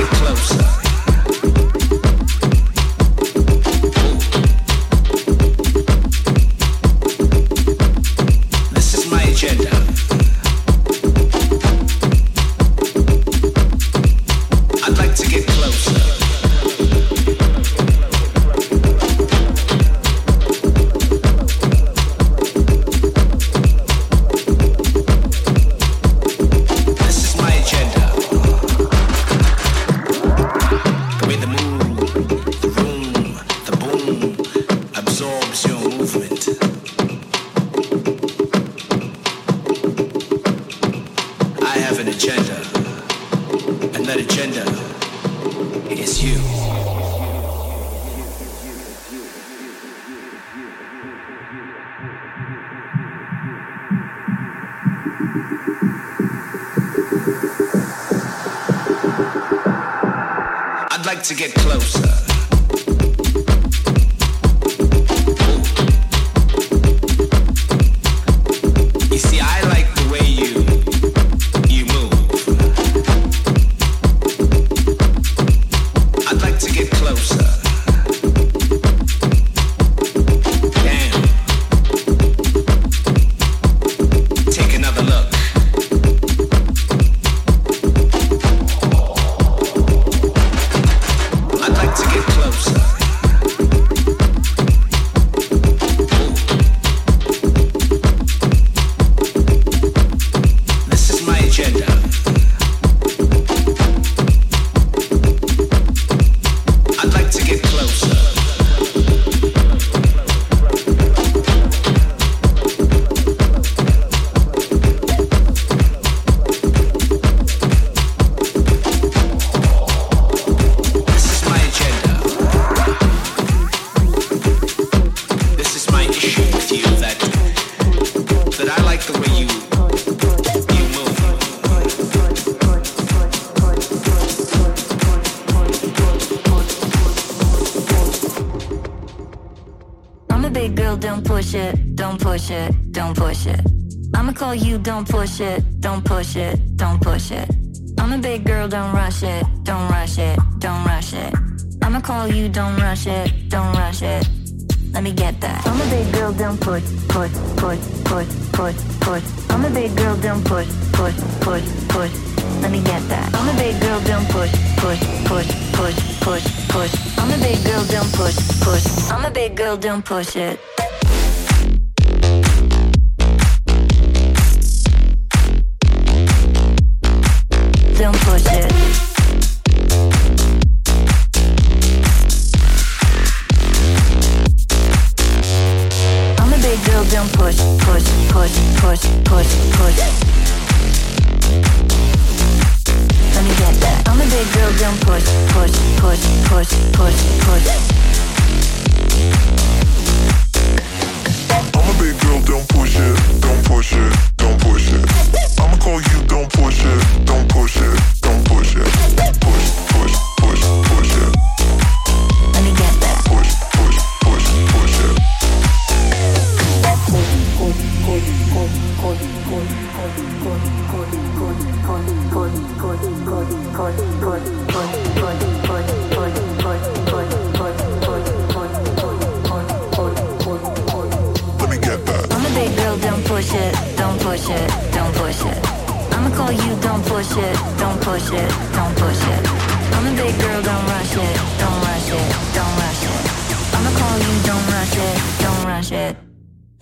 Get closer. tell you don't push it, don't push it, don't push it. I'm a big girl, don't rush it, don't rush it, don't rush it. I'ma call you, don't rush it, don't rush it. Let me get that. I'm a big girl, don't push, push, push, push, push, push. I'm a big girl, don't push, push, push, push. Let me get that. I'm a big girl, don't push, push, push, push, push, push. I'm a big girl, don't push, push. I'm a big girl, don't push it.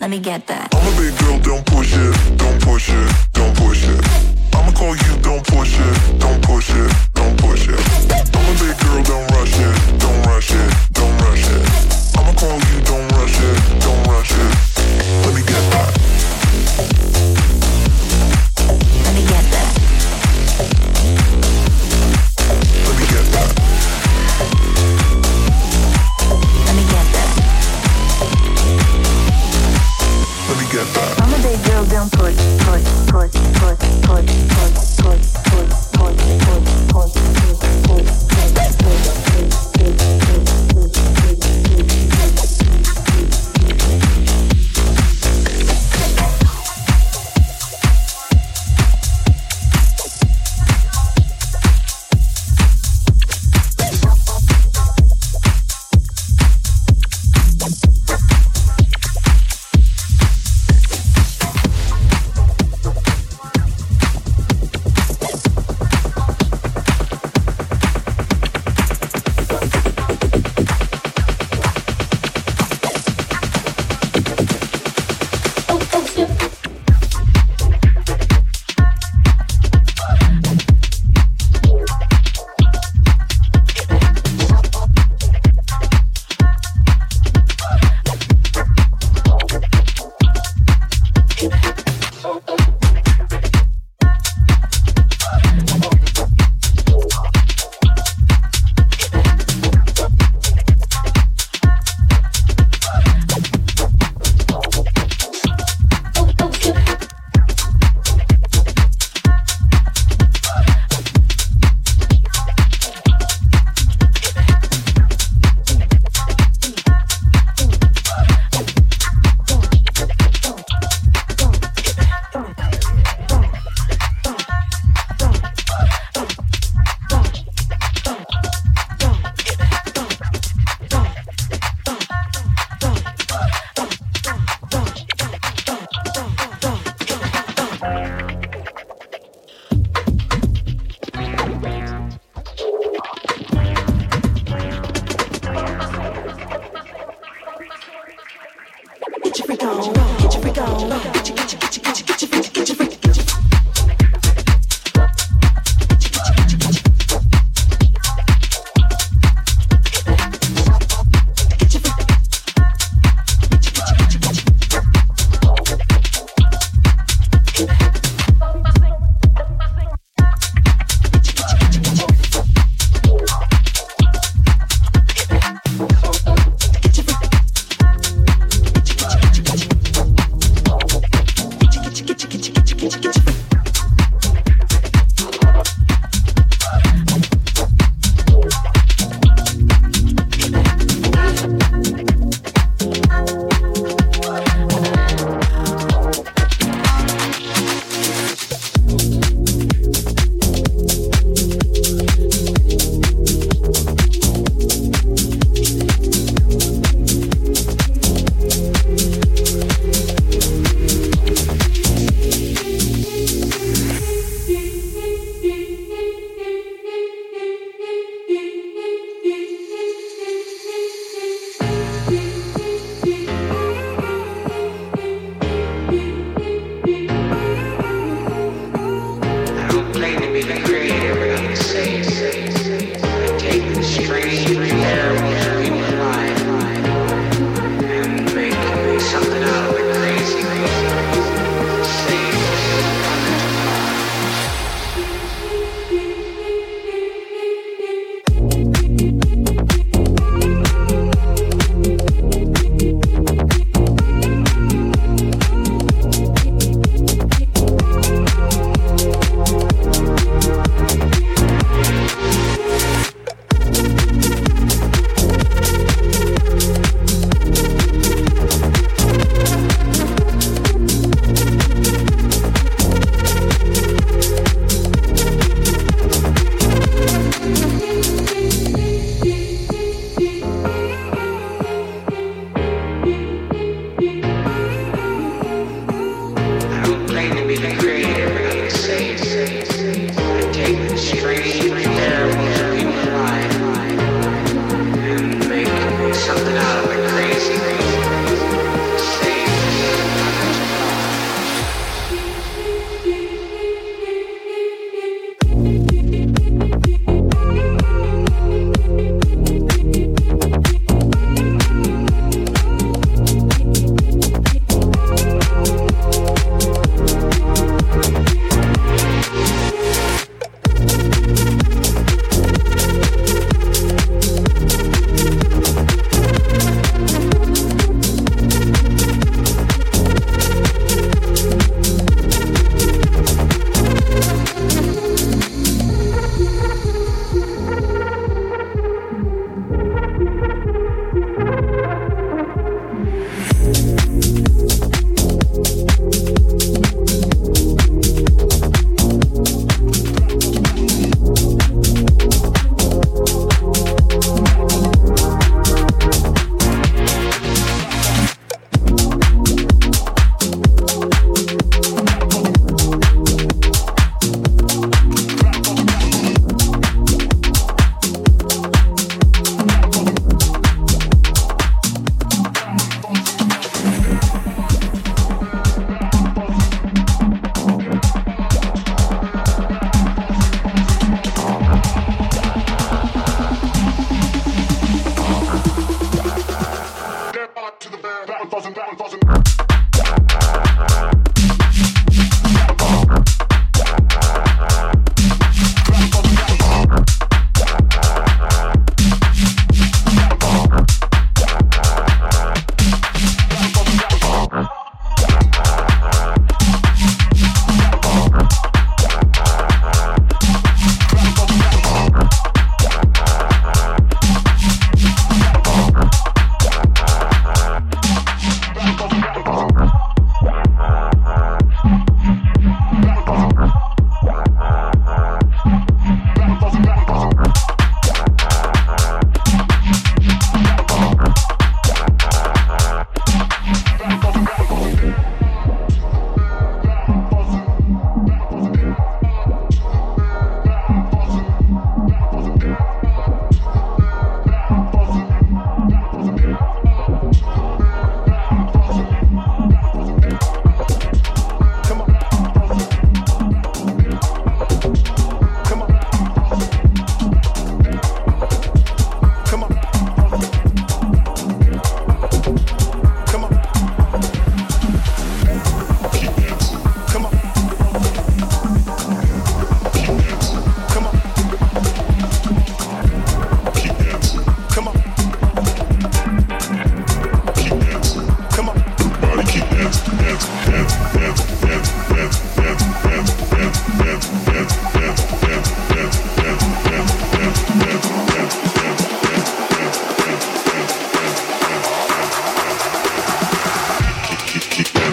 Let me get that. I'm a big girl, don't push it, don't push it, don't push it. I'ma call you, don't push it, don't push it, don't push it. I'm a big girl, don't rush it, don't rush it, don't rush it. I'ma call you, don't rush it, don't rush it. Let me get that.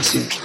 Gracias.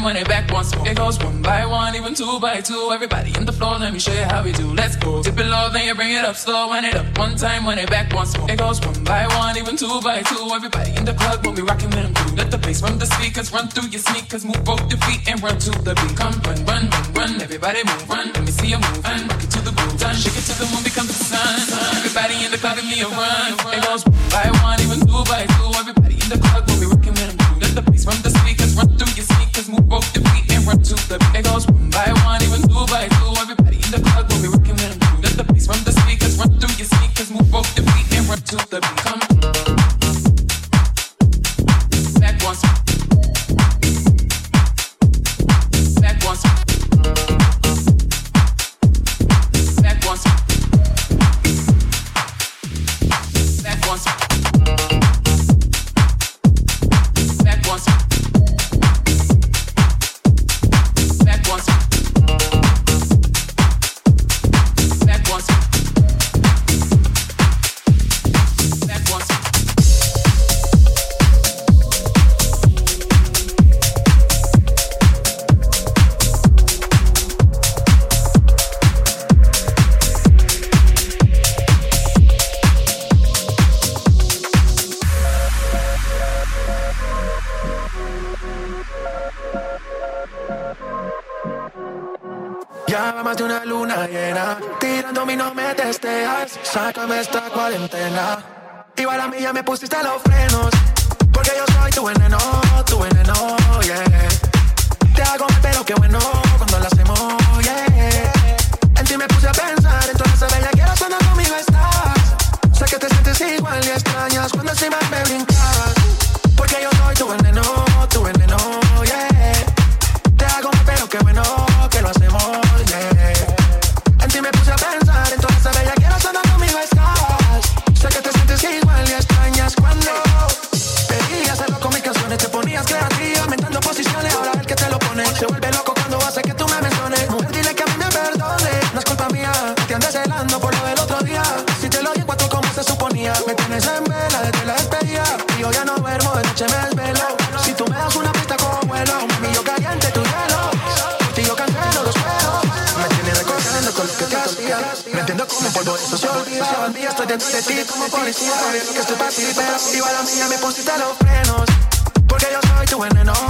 money back once more. It goes one by one, even two by two. Everybody in the floor, let me show you how we do. Let's go. Dip it low, then you bring it up slow. Wind it up one time, money back once more. It goes one by one, even two by two. Everybody in the club when we rocking them through. Let the bass run the speakers, run through your sneakers, move both your feet and run to the beat. Come run, run, run, run. Everybody move, run. Let me see you move, and rock it to the groove. Done. Shake it to the moon, become the sun. Everybody in the club, give me a run. the Porque yo soy